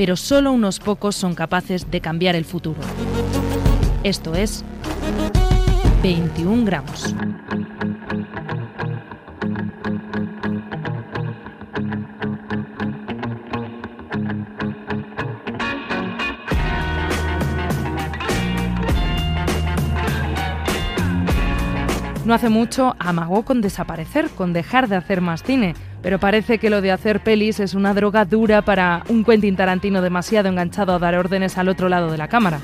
pero solo unos pocos son capaces de cambiar el futuro. Esto es 21 gramos. No hace mucho amagó con desaparecer, con dejar de hacer más cine, pero parece que lo de hacer pelis es una droga dura para un Quentin Tarantino demasiado enganchado a dar órdenes al otro lado de la cámara.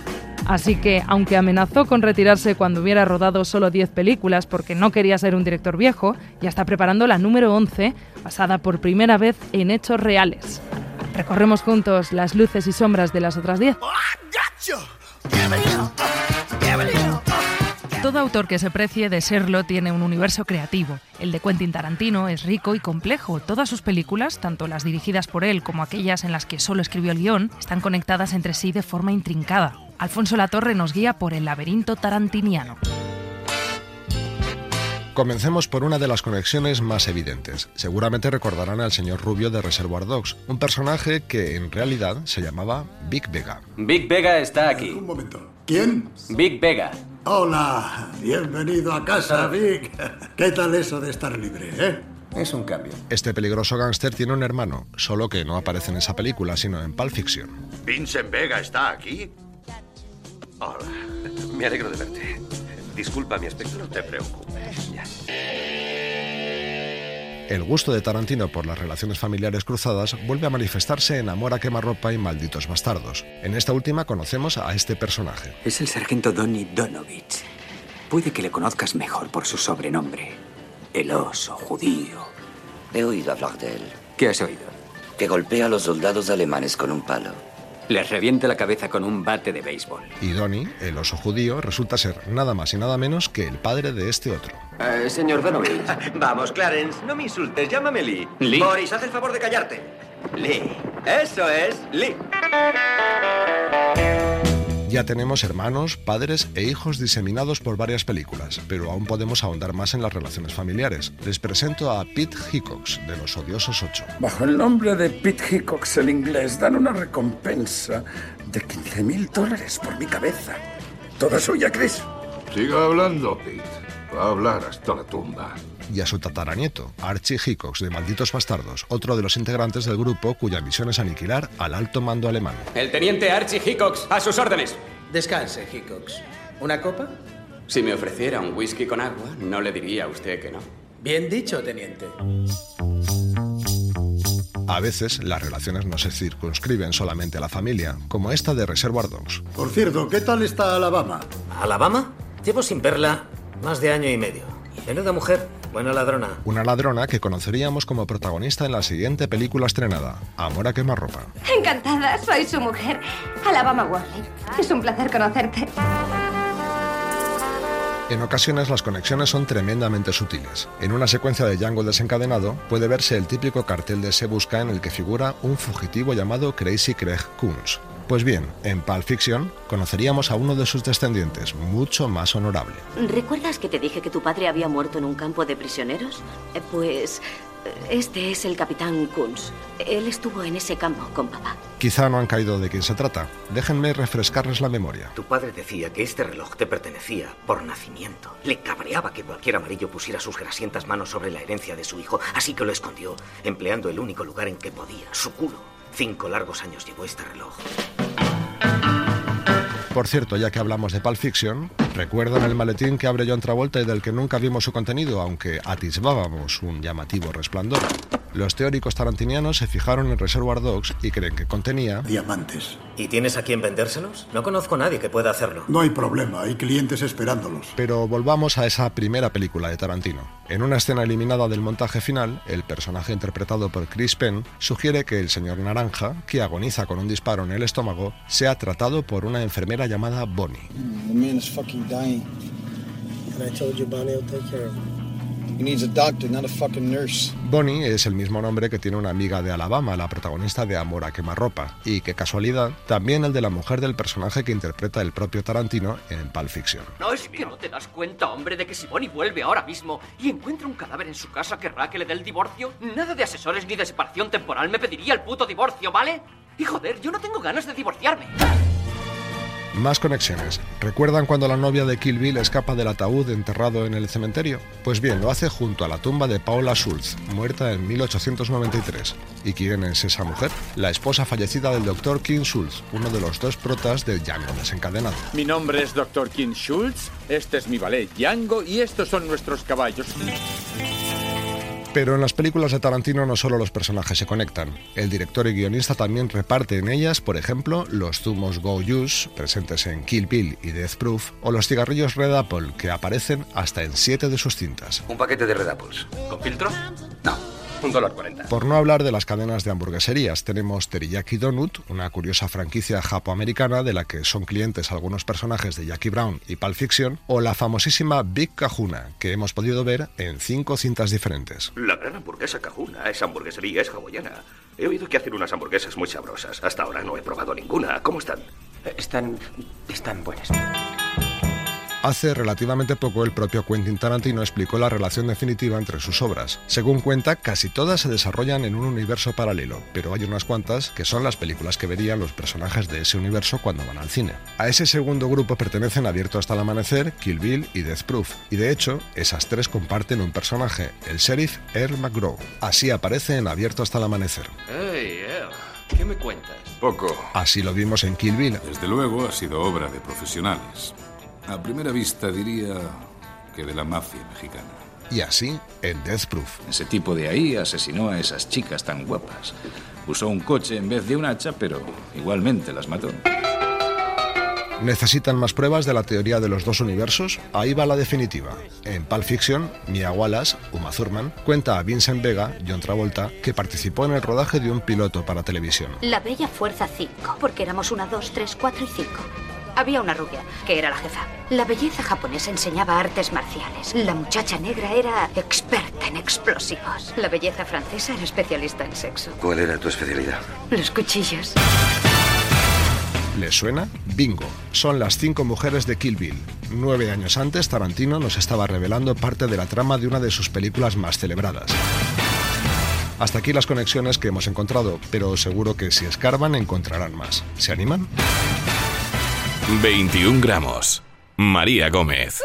Así que, aunque amenazó con retirarse cuando hubiera rodado solo 10 películas porque no quería ser un director viejo, ya está preparando la número 11, basada por primera vez en hechos reales. Recorremos juntos las luces y sombras de las otras 10. Todo autor que se precie de serlo tiene un universo creativo. El de Quentin Tarantino es rico y complejo. Todas sus películas, tanto las dirigidas por él como aquellas en las que solo escribió el guion, están conectadas entre sí de forma intrincada. Alfonso Latorre nos guía por el laberinto tarantiniano. Comencemos por una de las conexiones más evidentes. Seguramente recordarán al señor Rubio de Reservoir Dogs, un personaje que en realidad se llamaba Big Vega. Big Vega está aquí. Un momento. ¿Quién? Big Vega. Hola, bienvenido a casa, Vic. ¿Qué tal eso de estar libre, eh? Es un cambio. Este peligroso gángster tiene un hermano, solo que no aparece en esa película, sino en Pulp Fiction. ¿Vincent Vega está aquí? Hola, me alegro de verte. Disculpa mi aspecto. No te preocupes. Ya. El gusto de Tarantino por las relaciones familiares cruzadas vuelve a manifestarse en Amor a quemarropa y Malditos bastardos. En esta última conocemos a este personaje. Es el sargento Donny Donovich. Puede que le conozcas mejor por su sobrenombre. El oso judío. He oído hablar de él. ¿Qué has oído? Que golpea a los soldados alemanes con un palo. Les reviente la cabeza con un bate de béisbol. Y Donny, el oso judío, resulta ser nada más y nada menos que el padre de este otro. Eh, señor Donovich. Vamos, Clarence, no me insultes, llámame Lee. Lee. Boris, haz el favor de callarte. Lee. Eso es, Lee. Ya tenemos hermanos, padres e hijos diseminados por varias películas, pero aún podemos ahondar más en las relaciones familiares. Les presento a Pete Hickox, de Los Odiosos 8. Bajo el nombre de Pete Hickox el inglés dan una recompensa de 15 mil dólares por mi cabeza. Toda suya, Chris. Siga hablando, Pete. Va a hablar hasta la tumba. Y a su tataranieto, Archie Hickox, de Malditos Bastardos, otro de los integrantes del grupo cuya misión es aniquilar al alto mando alemán. El teniente Archie Hickox, a sus órdenes. Descanse, Hickox. ¿Una copa? Si me ofreciera un whisky con agua, no le diría a usted que no. Bien dicho, teniente. A veces las relaciones no se circunscriben solamente a la familia, como esta de Reservoir Dogs. Por cierto, ¿qué tal está Alabama? ¿Alabama? Llevo sin verla más de año y medio. Menuda mujer, buena ladrona. Una ladrona que conoceríamos como protagonista en la siguiente película estrenada, Amor a quemarropa. Encantada, soy su mujer, Alabama Worley. Es un placer conocerte. En ocasiones las conexiones son tremendamente sutiles. En una secuencia de Django desencadenado puede verse el típico cartel de Se Busca en el que figura un fugitivo llamado Crazy Craig Coons. Pues bien, en Pulp Fiction conoceríamos a uno de sus descendientes, mucho más honorable. ¿Recuerdas que te dije que tu padre había muerto en un campo de prisioneros? Eh, Pues eh, este es el capitán Kunz. Él estuvo en ese campo con papá. Quizá no han caído de quién se trata. Déjenme refrescarles la memoria. Tu padre decía que este reloj te pertenecía por nacimiento. Le cabreaba que cualquier amarillo pusiera sus grasientas manos sobre la herencia de su hijo, así que lo escondió, empleando el único lugar en que podía, su culo. Cinco largos años llevó este reloj. Por cierto, ya que hablamos de Pulp Fiction, ¿recuerdan el maletín que abre John Travolta y del que nunca vimos su contenido, aunque atisbábamos un llamativo resplandor? Los teóricos tarantinianos se fijaron en Reservoir Dogs y creen que contenía... Diamantes. ¿Y tienes a quién vendérselos? No conozco a nadie que pueda hacerlo. No hay problema, hay clientes esperándolos. Pero volvamos a esa primera película de Tarantino. En una escena eliminada del montaje final, el personaje interpretado por Chris Penn sugiere que el señor Naranja, que agoniza con un disparo en el estómago, sea tratado por una enfermera llamada Bonnie. Bonnie es el mismo nombre que tiene una amiga de Alabama, la protagonista de Amor a quemarropa, y que casualidad, también el de la mujer del personaje que interpreta el propio Tarantino en Pulp Fiction. No es que no te das cuenta, hombre, de que si Bonnie vuelve ahora mismo y encuentra un cadáver en su casa, querrá que le dé el divorcio. Nada de asesores ni de separación temporal me pediría el puto divorcio, ¿vale? Y joder, yo no tengo ganas de divorciarme. Más conexiones. ¿Recuerdan cuando la novia de Kill Bill escapa del ataúd enterrado en el cementerio? Pues bien, lo hace junto a la tumba de Paula Schultz, muerta en 1893. ¿Y quién es esa mujer? La esposa fallecida del Dr. King Schultz, uno de los dos protas de Django desencadenado. Mi nombre es Dr. King Schultz, este es mi ballet Django y estos son nuestros caballos. Pero en las películas de Tarantino no solo los personajes se conectan, el director y guionista también reparte en ellas, por ejemplo, los zumos Go Juice, presentes en Kill Bill y Death Proof, o los cigarrillos Red Apple, que aparecen hasta en siete de sus cintas. Un paquete de Red Apples. ¿Con filtro? No. Un dólar cuarenta. Por no hablar de las cadenas de hamburgueserías, tenemos Teriyaki Donut, una curiosa franquicia japoamericana de la que son clientes algunos personajes de Jackie Brown y Pulp Fiction, o la famosísima Big Kahuna, que hemos podido ver en cinco cintas diferentes. La gran hamburguesa Kahuna, esa hamburguesería es hawaiana. He oído que hacen unas hamburguesas muy sabrosas. Hasta ahora no he probado ninguna. ¿Cómo están? Están... están buenas. Hace relativamente poco el propio Quentin Tarantino explicó la relación definitiva entre sus obras. Según cuenta, casi todas se desarrollan en un universo paralelo, pero hay unas cuantas que son las películas que verían los personajes de ese universo cuando van al cine. A ese segundo grupo pertenecen Abierto hasta el amanecer, Kill Bill y Death Proof, y de hecho, esas tres comparten un personaje, el sheriff Earl McGraw. Así aparece en Abierto hasta el amanecer. Hey, Earl, ¿qué me cuentas? Poco. Así lo vimos en Kill Bill. Desde luego ha sido obra de profesionales. A primera vista diría que de la mafia mexicana. Y así en Death Proof. Ese tipo de ahí asesinó a esas chicas tan guapas. Usó un coche en vez de un hacha, pero igualmente las mató. ¿Necesitan más pruebas de la teoría de los dos universos? Ahí va la definitiva. En Pulp Fiction, Mia Wallace, Uma Thurman, cuenta a Vincent Vega, John Travolta, que participó en el rodaje de un piloto para televisión. La Bella Fuerza 5, porque éramos una, dos, tres, cuatro y cinco. Había una rubia, que era la jefa. La belleza japonesa enseñaba artes marciales. La muchacha negra era experta en explosivos. La belleza francesa era especialista en sexo. ¿Cuál era tu especialidad? Los cuchillos. ¿Les suena? Bingo. Son las cinco mujeres de Kill Bill. Nueve años antes, Tarantino nos estaba revelando parte de la trama de una de sus películas más celebradas. Hasta aquí las conexiones que hemos encontrado, pero seguro que si escarban encontrarán más. ¿Se animan? 21 gramos. María Gómez.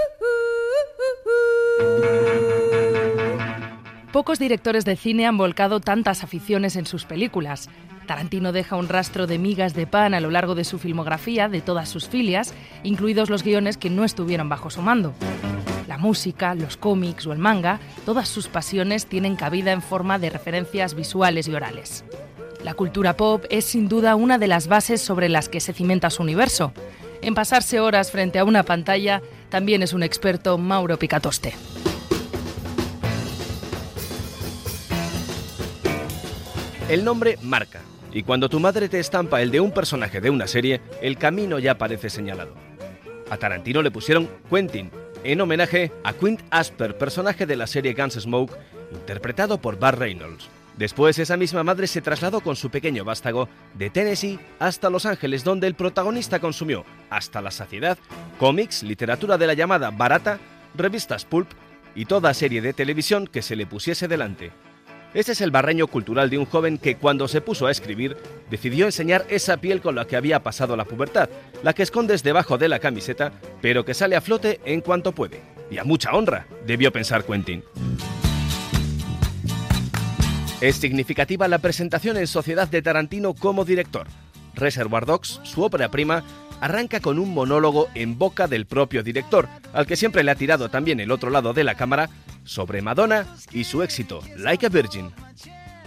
Pocos directores de cine han volcado tantas aficiones en sus películas. Tarantino deja un rastro de migas de pan a lo largo de su filmografía, de todas sus filias, incluidos los guiones que no estuvieron bajo su mando. La música, los cómics o el manga, todas sus pasiones tienen cabida en forma de referencias visuales y orales. La cultura pop es sin duda una de las bases sobre las que se cimenta su universo. En pasarse horas frente a una pantalla también es un experto Mauro Picatoste. El nombre marca, y cuando tu madre te estampa el de un personaje de una serie, el camino ya parece señalado. A Tarantino le pusieron Quentin, en homenaje a Quint Asper, personaje de la serie Gunsmoke, interpretado por Bar Reynolds. Después esa misma madre se trasladó con su pequeño vástago de Tennessee hasta Los Ángeles, donde el protagonista consumió, hasta la saciedad, cómics, literatura de la llamada barata, revistas pulp y toda serie de televisión que se le pusiese delante. Ese es el barreño cultural de un joven que cuando se puso a escribir decidió enseñar esa piel con la que había pasado la pubertad, la que escondes debajo de la camiseta, pero que sale a flote en cuanto puede. Y a mucha honra, debió pensar Quentin. Es significativa la presentación en sociedad de Tarantino como director. Reservoir Dogs, su ópera prima, arranca con un monólogo en boca del propio director, al que siempre le ha tirado también el otro lado de la cámara, sobre Madonna y su éxito, Like a Virgin.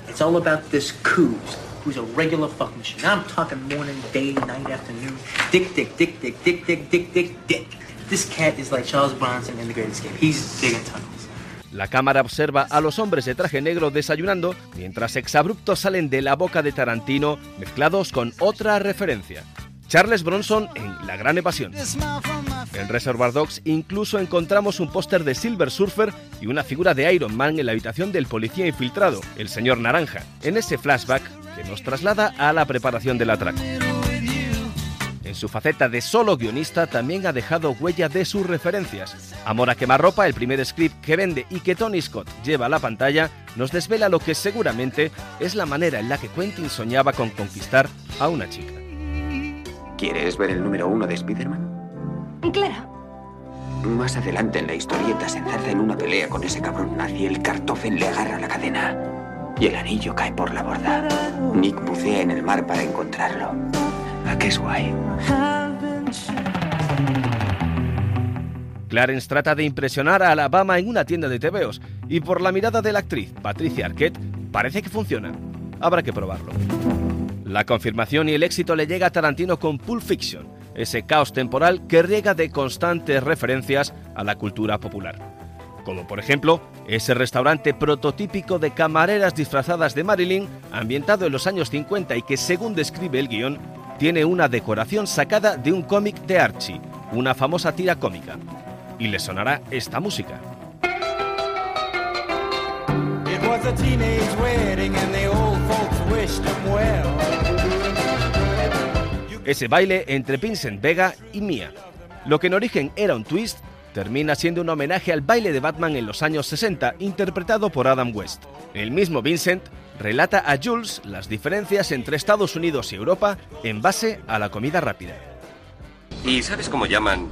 It's all about this coupe. who's a regular fuck machine. I'm talking morning, day, night, afternoon. Dick, dick, dick, dick, dick, dick, dick, dick, dick. This cat is like Charles Bronson in The Great Escape. He's digging tunnels. La cámara observa a los hombres de traje negro desayunando mientras exabruptos salen de la boca de Tarantino mezclados con otra referencia. Charles Bronson en La Gran Evasión. En Reservoir Dogs incluso encontramos un póster de Silver Surfer y una figura de Iron Man en la habitación del policía infiltrado, el señor Naranja, en ese flashback que nos traslada a la preparación del atraco. En su faceta de solo guionista también ha dejado huella de sus referencias. Amor a quemarropa, el primer script que vende y que Tony Scott lleva a la pantalla, nos desvela lo que seguramente es la manera en la que Quentin soñaba con conquistar a una chica. ¿Quieres ver el número uno de Spider-Man? Claro. Más adelante en la historieta se enzarza en una pelea con ese cabrón nazi. El cartofen le agarra la cadena. Y el anillo cae por la borda. Nick bucea en el mar para encontrarlo. ¿A qué es guay? Clarence trata de impresionar a Alabama en una tienda de tebeos y por la mirada de la actriz Patricia Arquette parece que funciona. Habrá que probarlo. La confirmación y el éxito le llega a Tarantino con Pulp Fiction, ese caos temporal que riega de constantes referencias a la cultura popular. Como por ejemplo, ese restaurante prototípico de camareras disfrazadas de Marilyn, ambientado en los años 50 y que según describe el guion, tiene una decoración sacada de un cómic de Archie, una famosa tira cómica. Y le sonará esta música. Ese baile entre Vincent Vega y Mia. Lo que en origen era un twist, termina siendo un homenaje al baile de Batman en los años 60, interpretado por Adam West. El mismo Vincent relata a Jules las diferencias entre Estados Unidos y Europa en base a la comida rápida. ¿Y sabes cómo llaman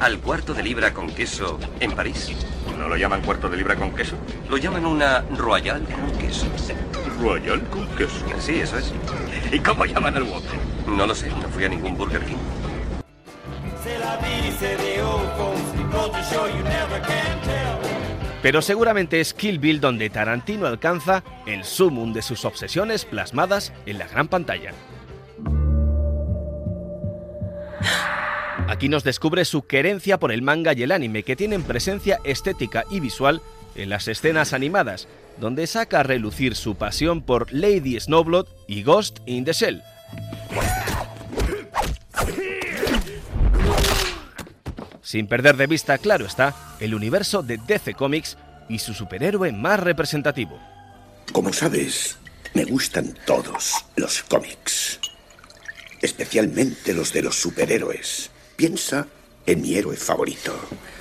al cuarto de libra con queso en París? ¿No lo llaman cuarto de libra con queso? Lo llaman una royal con queso. ¿Royal con queso? Sí, eso es. ¿Y cómo llaman al Whopper? No lo sé, no fui a ningún Burger King. Pero seguramente es Kill Bill donde Tarantino alcanza el sumum de sus obsesiones plasmadas en la gran pantalla. Aquí nos descubre su querencia por el manga y el anime, que tienen presencia estética y visual en las escenas animadas, donde saca a relucir su pasión por Lady Snowblood y Ghost in the Shell. Sin perder de vista, claro está, el universo de DC Comics y su superhéroe más representativo. Como sabes, me gustan todos los cómics, especialmente los de los superhéroes. Piensa en mi héroe favorito,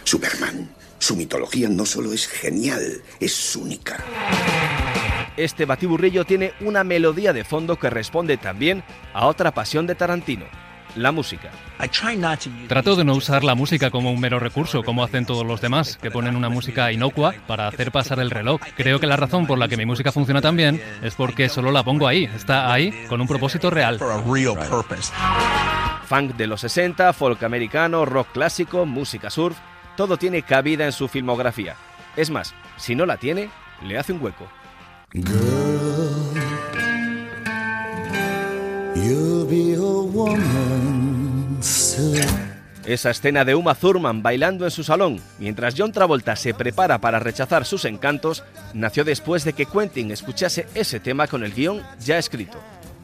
Superman. Su mitología no solo es genial, es única. Este batiburrillo tiene una melodía de fondo que responde también a otra pasión de Tarantino, la música. Trato de no usar la música como un mero recurso, como hacen todos los demás, que ponen una música inocua para hacer pasar el reloj. Creo que la razón por la que mi música funciona tan bien es porque solo la pongo ahí, está ahí con un propósito real. Funk de los 60, folk americano, rock clásico, música surf, todo tiene cabida en su filmografía. Es más, si no la tiene, le hace un hueco. Esa escena de Uma Thurman bailando en su salón mientras John Travolta se prepara para rechazar sus encantos nació después de que Quentin escuchase ese tema con el guion ya escrito.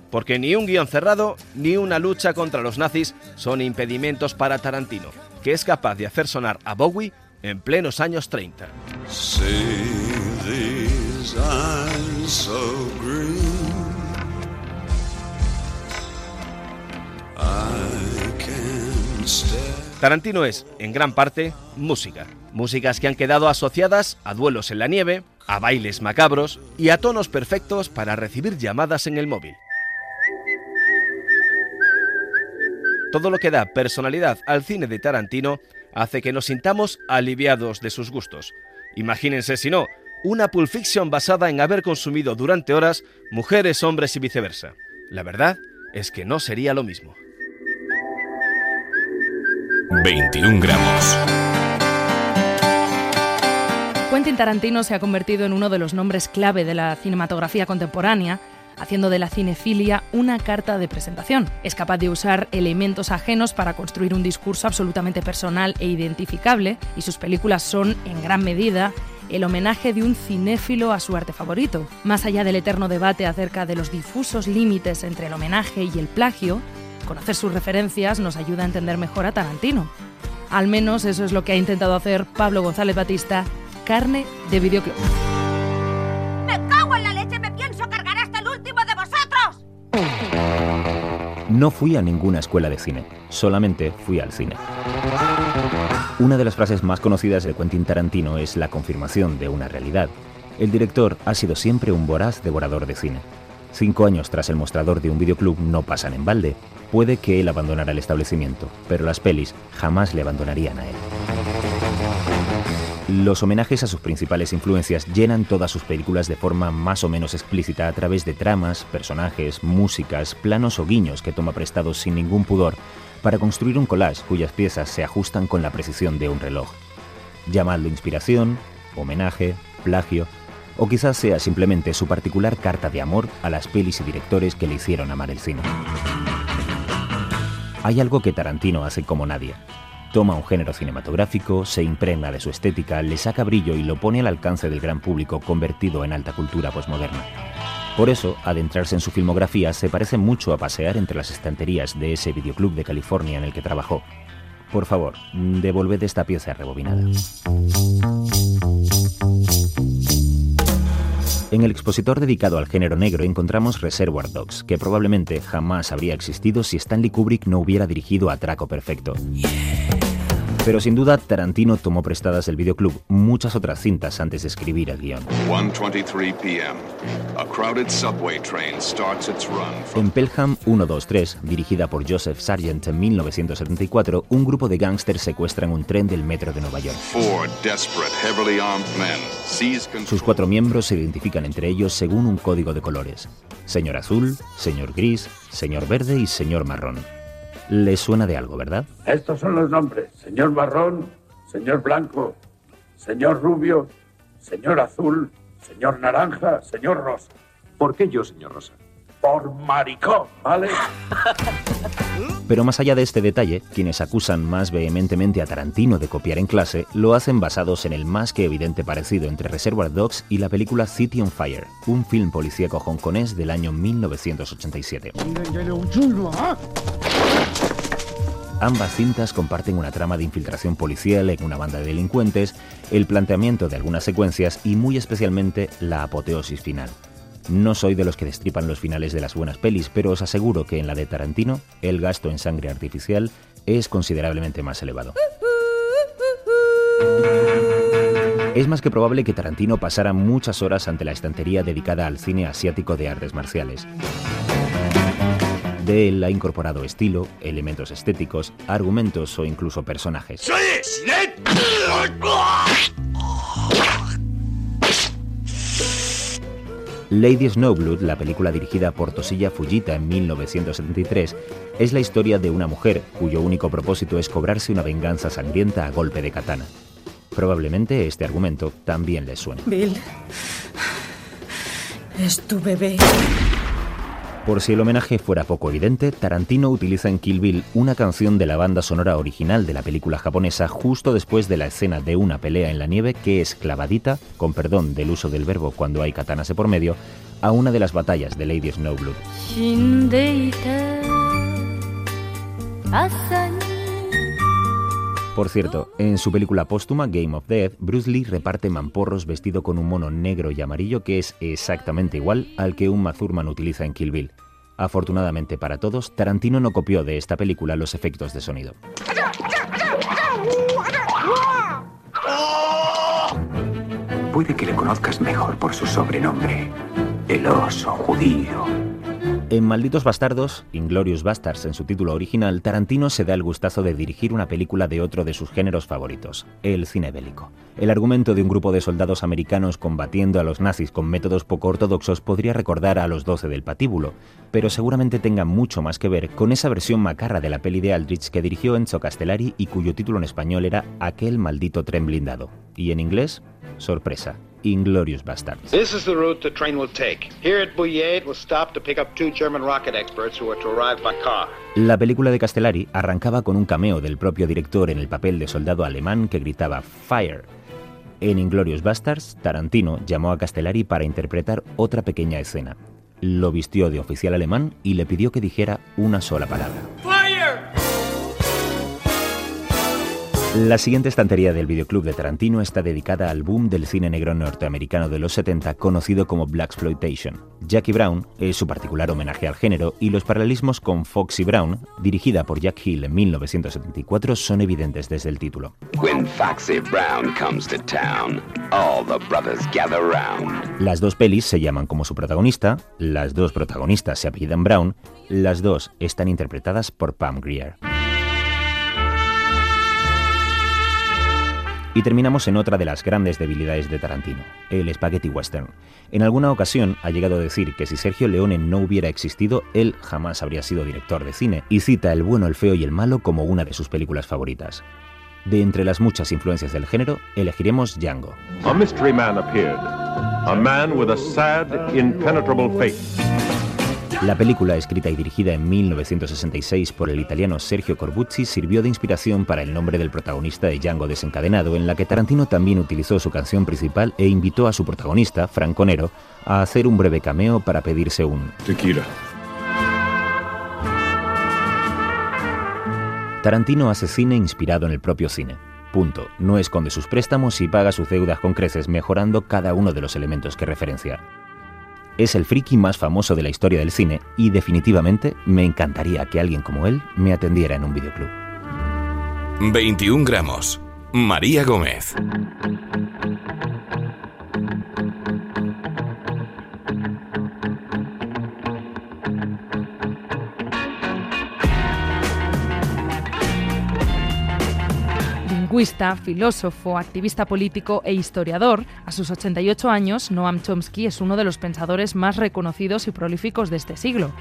Porque ni un guion cerrado ni una lucha contra los nazis son impedimentos para Tarantino, que es capaz de hacer sonar a Bowie en plenos años 30. Tarantino es, en gran parte, música. Músicas que han quedado asociadas a duelos en la nieve, a bailes macabros y a tonos perfectos para recibir llamadas en el móvil. Todo lo que da personalidad al cine de Tarantino hace que nos sintamos aliviados de sus gustos. Imagínense si no, una Pulp Fiction basada en haber consumido durante horas mujeres, hombres y viceversa. La verdad es que no sería lo mismo. 21 gramos. Quentin Tarantino se ha convertido en uno de los nombres clave de la cinematografía contemporánea, haciendo de la cinefilia una carta de presentación. Es capaz de usar elementos ajenos para construir un discurso absolutamente personal e identificable, y sus películas son, en gran medida, el homenaje de un cinéfilo a su arte favorito. Más allá del eterno debate acerca de los difusos límites entre el homenaje y el plagio, conocer sus referencias nos ayuda a entender mejor a Tarantino. Al menos eso es lo que ha intentado hacer Pablo González Batista, carne de videoclub. ¡Me cago en la leche! ¡Me pienso cargar hasta el último de vosotros! No fui a ninguna escuela de cine, solamente fui al cine. Una de las frases más conocidas de Quentin Tarantino es la confirmación de una realidad. El director ha sido siempre un voraz devorador de cine. Cinco años tras el mostrador de un videoclub no pasan en balde. Puede que él abandonara el establecimiento, pero las pelis jamás le abandonarían a él. Los homenajes a sus principales influencias llenan todas sus películas de forma más o menos explícita a través de tramas, personajes, músicas, planos o guiños que toma prestados sin ningún pudor para construir un collage cuyas piezas se ajustan con la precisión de un reloj. Llamadlo inspiración, homenaje, plagio, o quizás sea simplemente su particular carta de amor a las pelis y directores que le hicieron amar el cine. Hay algo que Tarantino hace como nadie. Toma un género cinematográfico, se impregna de su estética, le saca brillo y lo pone al alcance del gran público convertido en alta cultura posmoderna. Por eso, adentrarse en su filmografía se parece mucho a pasear entre las estanterías de ese videoclub de California en el que trabajó. Por favor, devolved esta pieza rebobinada. En el expositor dedicado al género negro encontramos Reservoir Dogs, que probablemente jamás habría existido si Stanley Kubrick no hubiera dirigido Atraco Perfecto. Pero sin duda, Tarantino tomó prestadas el videoclub muchas otras cintas antes de escribir el guion. En Pelham 123, dirigida por Joseph Sargent en 1974, un grupo de gángsters secuestran un tren del metro de Nueva York. Sus cuatro miembros se identifican entre ellos según un código de colores. Señor azul, señor gris, señor verde y señor marrón. Le suena de algo, ¿verdad? Estos son los nombres. Señor marrón, señor blanco, señor rubio, señor azul, señor naranja, señor rosa. ¿Por qué yo, señor Rosa? Por maricón, ¿vale? Pero más allá de este detalle, quienes acusan más vehementemente a Tarantino de copiar en clase lo hacen basados en el más que evidente parecido entre Reservoir Dogs y la película City on Fire, un film policíaco hongkonés del año 1987. Ambas cintas comparten una trama de infiltración policial en una banda de delincuentes, el planteamiento de algunas secuencias y muy especialmente la apoteosis final. No soy de los que destripan los finales de las buenas pelis, pero os aseguro que en la de Tarantino el gasto en sangre artificial es considerablemente más elevado. Es más que probable que Tarantino pasara muchas horas ante la estantería dedicada al cine asiático de artes marciales. De él ha incorporado estilo, elementos estéticos, argumentos o incluso personajes. Lady Snowblood, la película dirigida por Toshiya Fujita en 1973, es la historia de una mujer cuyo único propósito es cobrarse una venganza sangrienta a golpe de katana. Probablemente este argumento también les suene. Bill. Es tu bebé. Por si el homenaje fuera poco evidente, Tarantino utiliza en Kill Bill una canción de la banda sonora original de la película japonesa justo después de la escena de una pelea en la nieve que es clavadita, con perdón del uso del verbo cuando hay katanas de por medio, a una de las batallas de Lady Snowblood. Por cierto, en su película póstuma Game of Death, Bruce Lee reparte mamporros vestido con un mono negro y amarillo que es exactamente igual al que un Mazurman utiliza en Kill Bill. Afortunadamente para todos, Tarantino no copió de esta película los efectos de sonido. Puede que le conozcas mejor por su sobrenombre, el oso judío. En Malditos Bastardos, Inglorious Bastards en su título original, Tarantino se da el gustazo de dirigir una película de otro de sus géneros favoritos, el cine bélico. El argumento de un grupo de soldados americanos combatiendo a los nazis con métodos poco ortodoxos podría recordar a los Doce del Patíbulo, pero seguramente tenga mucho más que ver con esa versión macarra de la peli de Aldrich que dirigió Enzo Castellari y cuyo título en español era Aquel maldito tren blindado, y en inglés, sorpresa, Inglorious Bastards. This is the route the train will take. Here at Bouillet, it will stop to pick up two German rocket experts who are to arrive by car. La película de Castellari arrancaba con un cameo del propio director en el papel de soldado alemán que gritaba Fire. En Inglorious Bastards, Tarantino llamó a Castellari para interpretar otra pequeña escena. Lo vistió de oficial alemán y le pidió que dijera una sola palabra. La siguiente estantería del videoclub de Tarantino está dedicada al boom del cine negro norteamericano de los 70 conocido como Black Exploitation. Jackie Brown es su particular homenaje al género y los paralelismos con Foxy Brown, dirigida por Jack Hill en 1974, son evidentes desde el título. Las dos pelis se llaman como su protagonista, las dos protagonistas se apellidan Brown, las dos están interpretadas por Pam Grier. Y terminamos en otra de las grandes debilidades de Tarantino, el spaghetti western. En alguna ocasión ha llegado a decir que si Sergio Leone no hubiera existido, él jamás habría sido director de cine, y cita El bueno, el feo y el malo como una de sus películas favoritas. De entre las muchas influencias del género, elegiremos Django. A mystery man appeared, a man with a sad, impenetrable face. La película, escrita y dirigida en 1966 por el italiano Sergio Corbucci, sirvió de inspiración para el nombre del protagonista de Django desencadenado, en la que Tarantino también utilizó su canción principal e invitó a su protagonista, Franco Nero, a hacer un breve cameo para pedirse un tequila. Tarantino hace cine inspirado en el propio cine. Punto. No esconde sus préstamos y paga sus deudas con creces, mejorando cada uno de los elementos que referencia es el friki más famoso de la historia del cine y definitivamente me encantaría que alguien como él me atendiera en un videoclub. 21 gramos. María Gómez. Lingüista, filósofo, activista político e historiador, a sus 88 años, Noam Chomsky es uno de los pensadores más reconocidos y prolíficos de este siglo.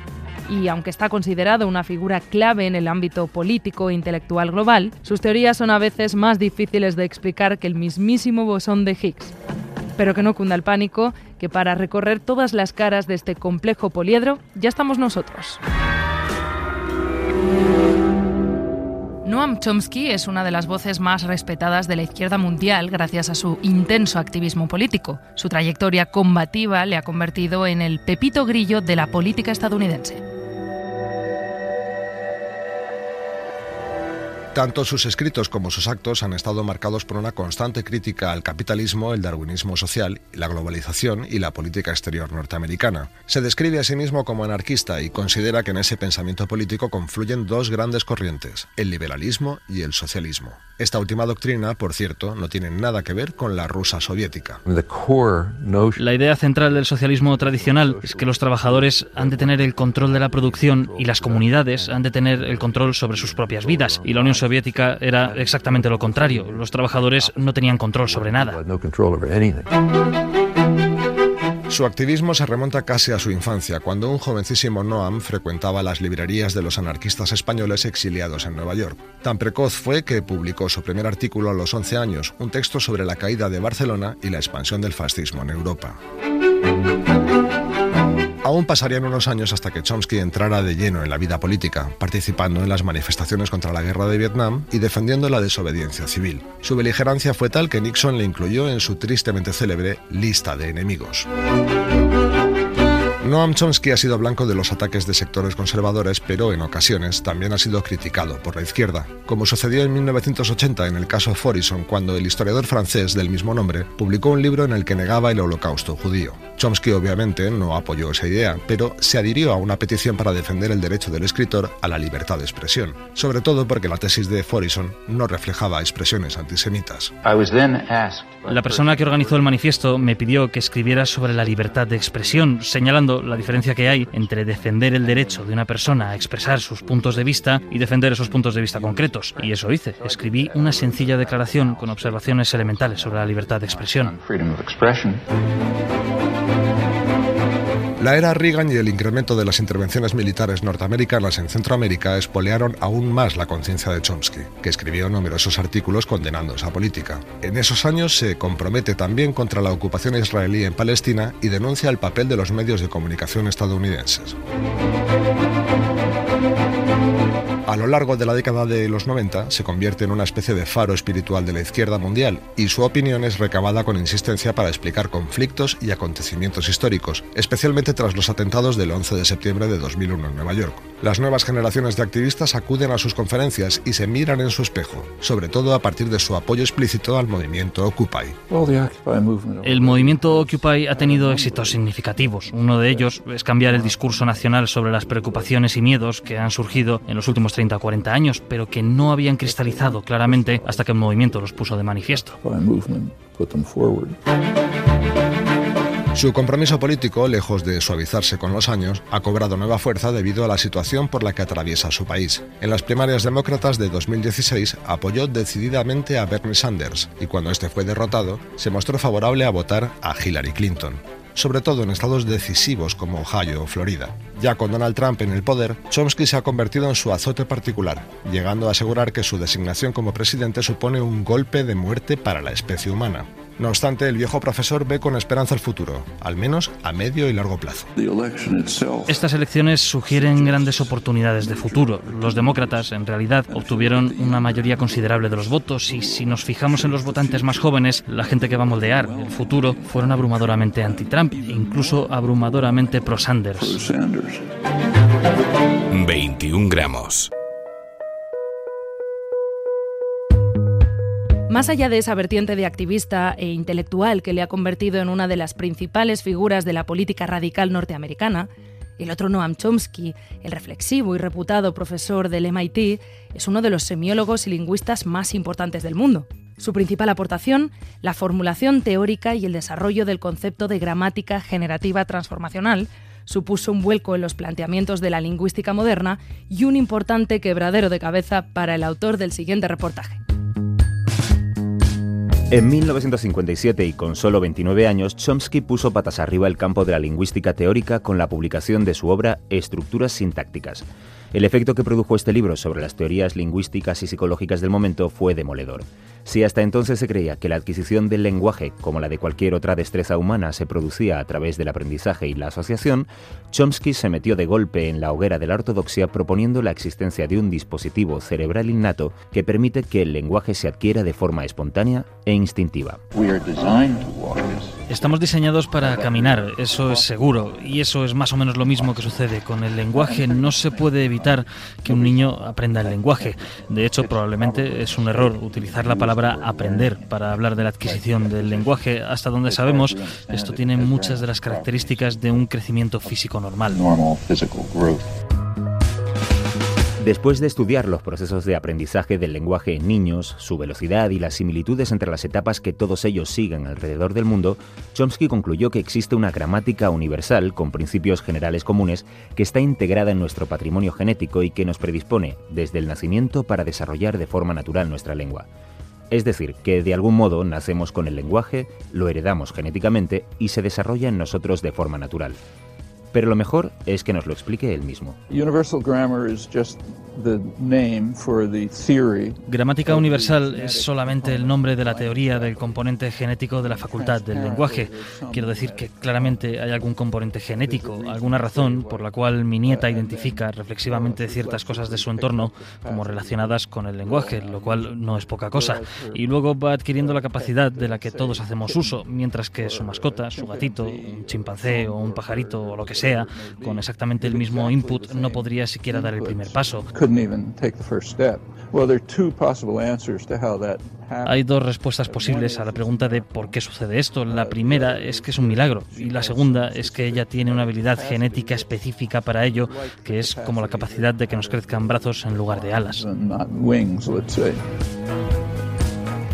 Y aunque está considerado una figura clave en el ámbito político e intelectual global, sus teorías son a veces más difíciles de explicar que el mismísimo bosón de Higgs. Pero que no cunda el pánico, que para recorrer todas las caras de este complejo poliedro ya estamos nosotros. Noam Chomsky es una de las voces más respetadas de la izquierda mundial gracias a su intenso activismo político. Su trayectoria combativa le ha convertido en el pepito grillo de la política estadounidense. Tanto sus escritos como sus actos han estado marcados por una constante crítica al capitalismo, el darwinismo social, la globalización y la política exterior norteamericana. Se describe a sí mismo como anarquista y considera que en ese pensamiento político confluyen dos grandes corrientes, el liberalismo y el socialismo. Esta última doctrina, por cierto, no tiene nada que ver con la rusa soviética. La idea central del socialismo tradicional es que los trabajadores han de tener el control de la producción y las comunidades han de tener el control sobre sus propias vidas y la Unión Soviética era exactamente lo contrario. Los trabajadores no tenían control sobre nada. Su activismo se remonta casi a su infancia, cuando un jovencísimo Noam frecuentaba las librerías de los anarquistas españoles exiliados en Nueva York. Tan precoz fue que publicó su primer artículo a los 11 años, un texto sobre la caída de Barcelona y la expansión del fascismo en Europa. Aún pasarían unos años hasta que Chomsky entrara de lleno en la vida política, participando en las manifestaciones contra la guerra de Vietnam y defendiendo la desobediencia civil. Su beligerancia fue tal que Nixon le incluyó en su tristemente célebre lista de enemigos. Noam Chomsky ha sido blanco de los ataques de sectores conservadores, pero en ocasiones también ha sido criticado por la izquierda, como sucedió en 1980 en el caso Forison, cuando el historiador francés del mismo nombre publicó un libro en el que negaba el holocausto judío. Chomsky obviamente no apoyó esa idea, pero se adhirió a una petición para defender el derecho del escritor a la libertad de expresión, sobre todo porque la tesis de Forison no reflejaba expresiones antisemitas. La persona que organizó el manifiesto me pidió que escribiera sobre la libertad de expresión, señalando la diferencia que hay entre defender el derecho de una persona a expresar sus puntos de vista y defender esos puntos de vista concretos. Y eso hice. Escribí una sencilla declaración con observaciones elementales sobre la libertad de expresión. La era Reagan y el incremento de las intervenciones militares norteamericanas en Centroamérica espolearon aún más la conciencia de Chomsky, que escribió numerosos artículos condenando esa política. En esos años se compromete también contra la ocupación israelí en Palestina y denuncia el papel de los medios de comunicación estadounidenses. A lo largo de la década de los 90 se convierte en una especie de faro espiritual de la izquierda mundial y su opinión es recabada con insistencia para explicar conflictos y acontecimientos históricos, especialmente tras los atentados del 11 de septiembre de 2001 en Nueva York. Las nuevas generaciones de activistas acuden a sus conferencias y se miran en su espejo, sobre todo a partir de su apoyo explícito al movimiento Occupy. El movimiento Occupy ha tenido éxitos significativos. Uno de ellos es cambiar el discurso nacional sobre las preocupaciones y miedos que han surgido en los últimos 30 o 40 años, pero que no habían cristalizado claramente hasta que el movimiento los puso de manifiesto. Su compromiso político, lejos de suavizarse con los años, ha cobrado nueva fuerza debido a la situación por la que atraviesa su país. En las primarias demócratas de 2016 apoyó decididamente a Bernie Sanders y cuando este fue derrotado, se mostró favorable a votar a Hillary Clinton sobre todo en estados decisivos como Ohio o Florida. Ya con Donald Trump en el poder, Chomsky se ha convertido en su azote particular, llegando a asegurar que su designación como presidente supone un golpe de muerte para la especie humana. No obstante, el viejo profesor ve con esperanza el futuro, al menos a medio y largo plazo. Estas elecciones sugieren grandes oportunidades de futuro. Los demócratas, en realidad, obtuvieron una mayoría considerable de los votos y si nos fijamos en los votantes más jóvenes, la gente que va a moldear el futuro, fueron abrumadoramente anti-Trump, incluso abrumadoramente pro-Sanders. 21 gramos. Más allá de esa vertiente de activista e intelectual que le ha convertido en una de las principales figuras de la política radical norteamericana, el otro Noam Chomsky, el reflexivo y reputado profesor del MIT, es uno de los semiólogos y lingüistas más importantes del mundo. Su principal aportación, la formulación teórica y el desarrollo del concepto de gramática generativa transformacional, supuso un vuelco en los planteamientos de la lingüística moderna y un importante quebradero de cabeza para el autor del siguiente reportaje. En 1957 y con solo 29 años, Chomsky puso patas arriba el campo de la lingüística teórica con la publicación de su obra Estructuras sintácticas. El efecto que produjo este libro sobre las teorías lingüísticas y psicológicas del momento fue demoledor. Si hasta entonces se creía que la adquisición del lenguaje, como la de cualquier otra destreza humana, se producía a través del aprendizaje y la asociación, Chomsky se metió de golpe en la hoguera de la ortodoxia proponiendo la existencia de un dispositivo cerebral innato que permite que el lenguaje se adquiera de forma espontánea e instintiva. Estamos diseñados para caminar, eso es seguro, y eso es más o menos lo mismo que sucede con el lenguaje. No se puede evitar que un niño aprenda el lenguaje. De hecho, probablemente es un error utilizar la palabra aprender para hablar de la adquisición del lenguaje. Hasta donde sabemos, esto tiene muchas de las características de un crecimiento físico normal. Después de estudiar los procesos de aprendizaje del lenguaje en niños, su velocidad y las similitudes entre las etapas que todos ellos siguen alrededor del mundo, Chomsky concluyó que existe una gramática universal con principios generales comunes que está integrada en nuestro patrimonio genético y que nos predispone desde el nacimiento para desarrollar de forma natural nuestra lengua. Es decir, que de algún modo nacemos con el lenguaje, lo heredamos genéticamente y se desarrolla en nosotros de forma natural. Pero lo mejor es que nos lo explique él mismo. Gramática universal es solamente el nombre de la teoría del componente genético de la facultad del lenguaje. Quiero decir que claramente hay algún componente genético, alguna razón por la cual mi nieta identifica reflexivamente ciertas cosas de su entorno como relacionadas con el lenguaje, lo cual no es poca cosa. Y luego va adquiriendo la capacidad de la que todos hacemos uso, mientras que su mascota, su gatito, un chimpancé o un pajarito o lo que sea, con exactamente el mismo input, no podría siquiera dar el primer paso. Hay dos respuestas posibles a la pregunta de por qué sucede esto. La primera es que es un milagro y la segunda es que ella tiene una habilidad genética específica para ello, que es como la capacidad de que nos crezcan brazos en lugar de alas.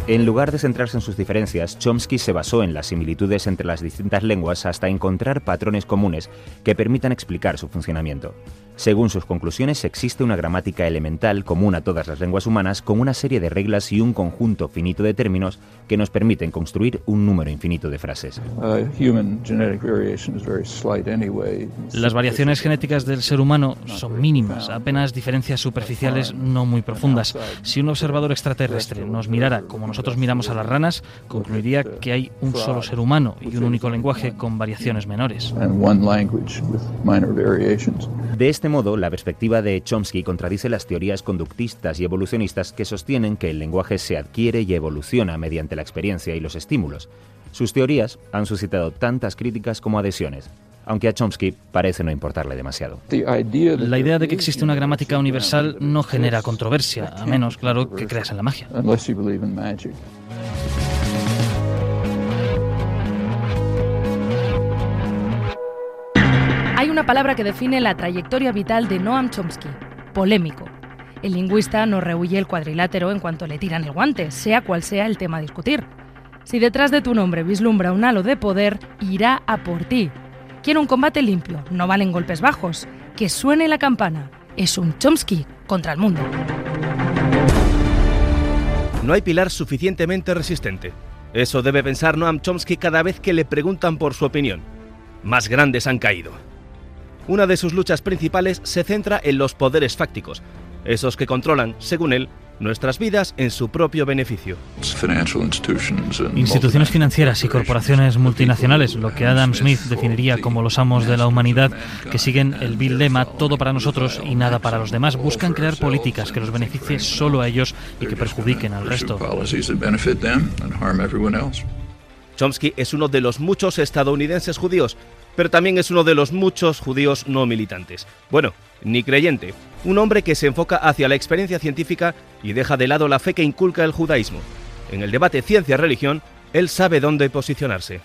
En lugar de centrarse en sus diferencias, Chomsky se basó en las similitudes entre las distintas lenguas hasta encontrar patrones comunes que permitan explicar su funcionamiento. Según sus conclusiones, existe una gramática elemental común a todas las lenguas humanas con una serie de reglas y un conjunto finito de términos que nos permiten construir un número infinito de frases. Las variaciones genéticas del ser humano son mínimas, apenas diferencias superficiales no muy profundas. Si un observador extraterrestre nos mirara como nosotros miramos a las ranas, concluiría que hay un solo ser humano y un único lenguaje con variaciones menores. De este modo, la perspectiva de Chomsky contradice las teorías conductistas y evolucionistas que sostienen que el lenguaje se adquiere y evoluciona mediante la experiencia y los estímulos. Sus teorías han suscitado tantas críticas como adhesiones, aunque a Chomsky parece no importarle demasiado. La idea de que existe una gramática universal no genera controversia, a menos, claro, que creas en la magia. Una palabra que define la trayectoria vital de Noam Chomsky, polémico. El lingüista no rehuye el cuadrilátero en cuanto le tiran el guante, sea cual sea el tema a discutir. Si detrás de tu nombre vislumbra un halo de poder, irá a por ti. Quiere un combate limpio, no valen golpes bajos. Que suene la campana. Es un Chomsky contra el mundo. No hay pilar suficientemente resistente. Eso debe pensar Noam Chomsky cada vez que le preguntan por su opinión. Más grandes han caído. Una de sus luchas principales se centra en los poderes fácticos, esos que controlan, según él, nuestras vidas en su propio beneficio. Instituciones financieras y corporaciones multinacionales, lo que Adam Smith definiría como los amos de la humanidad, que siguen el vil lema todo para nosotros y nada para los demás, buscan crear políticas que los beneficien solo a ellos y que perjudiquen al resto. Chomsky es uno de los muchos estadounidenses judíos pero también es uno de los muchos judíos no militantes. Bueno, ni creyente, un hombre que se enfoca hacia la experiencia científica y deja de lado la fe que inculca el judaísmo. En el debate ciencia-religión, él sabe dónde posicionarse.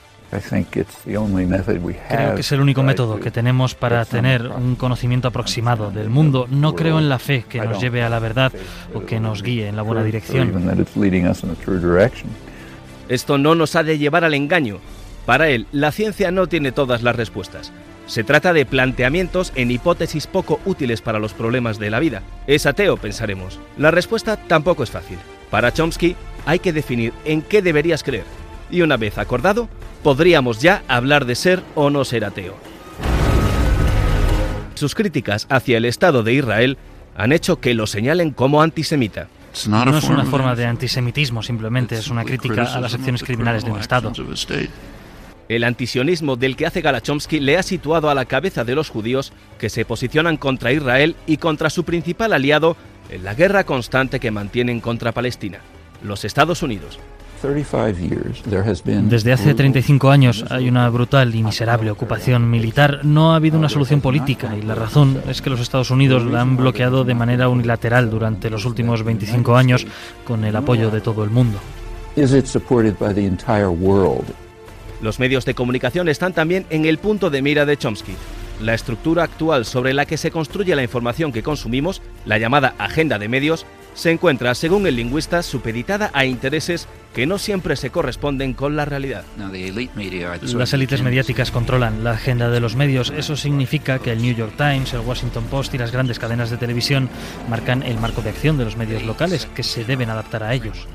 Creo que es el único método que tenemos para tener un conocimiento aproximado del mundo. No creo en la fe que nos lleve a la verdad o que nos guíe en la buena dirección. Esto no nos ha de llevar al engaño, para él, la ciencia no tiene todas las respuestas. Se trata de planteamientos en hipótesis poco útiles para los problemas de la vida. Es ateo, pensaremos. La respuesta tampoco es fácil. Para Chomsky hay que definir en qué deberías creer. Y una vez acordado, podríamos ya hablar de ser o no ser ateo. Sus críticas hacia el Estado de Israel han hecho que lo señalen como antisemita. No es una forma de antisemitismo, simplemente es una crítica a las acciones criminales de un Estado. El antisionismo del que hace gala Chomsky le ha situado a la cabeza de los judíos que se posicionan contra Israel y contra su principal aliado en la guerra constante que mantienen contra Palestina, los Estados Unidos. Desde hace 35 años hay una brutal y miserable ocupación militar. No ha habido una solución política y la razón es que los Estados Unidos la han bloqueado de manera unilateral durante los últimos 25 años con el apoyo de todo el mundo. Los medios de comunicación están también en el punto de mira de Chomsky. La estructura actual sobre la que se construye la información que consumimos, la llamada agenda de medios, se encuentra, según el lingüista, supeditada a intereses que no siempre se corresponden con la realidad. Las élites mediáticas controlan la agenda de los medios. Eso significa que el New York Times, el Washington Post y las grandes cadenas de televisión marcan el marco de acción de los medios locales que se deben adaptar a ellos.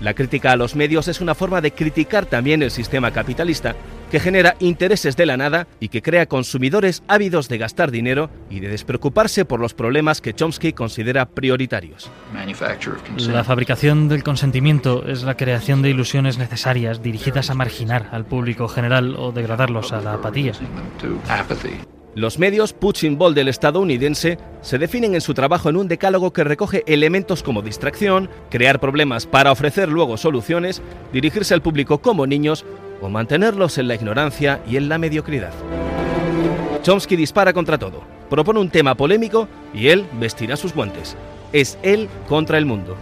La crítica a los medios es una forma de criticar también el sistema capitalista, que genera intereses de la nada y que crea consumidores ávidos de gastar dinero y de despreocuparse por los problemas que Chomsky considera prioritarios. La fabricación del consentimiento es la creación de ilusiones necesarias dirigidas a marginar al público general o degradarlos a la apatía. Los medios punching ball del estadounidense se definen en su trabajo en un decálogo que recoge elementos como distracción, crear problemas para ofrecer luego soluciones, dirigirse al público como niños o mantenerlos en la ignorancia y en la mediocridad. Chomsky dispara contra todo, propone un tema polémico y él vestirá sus guantes. Es él contra el mundo.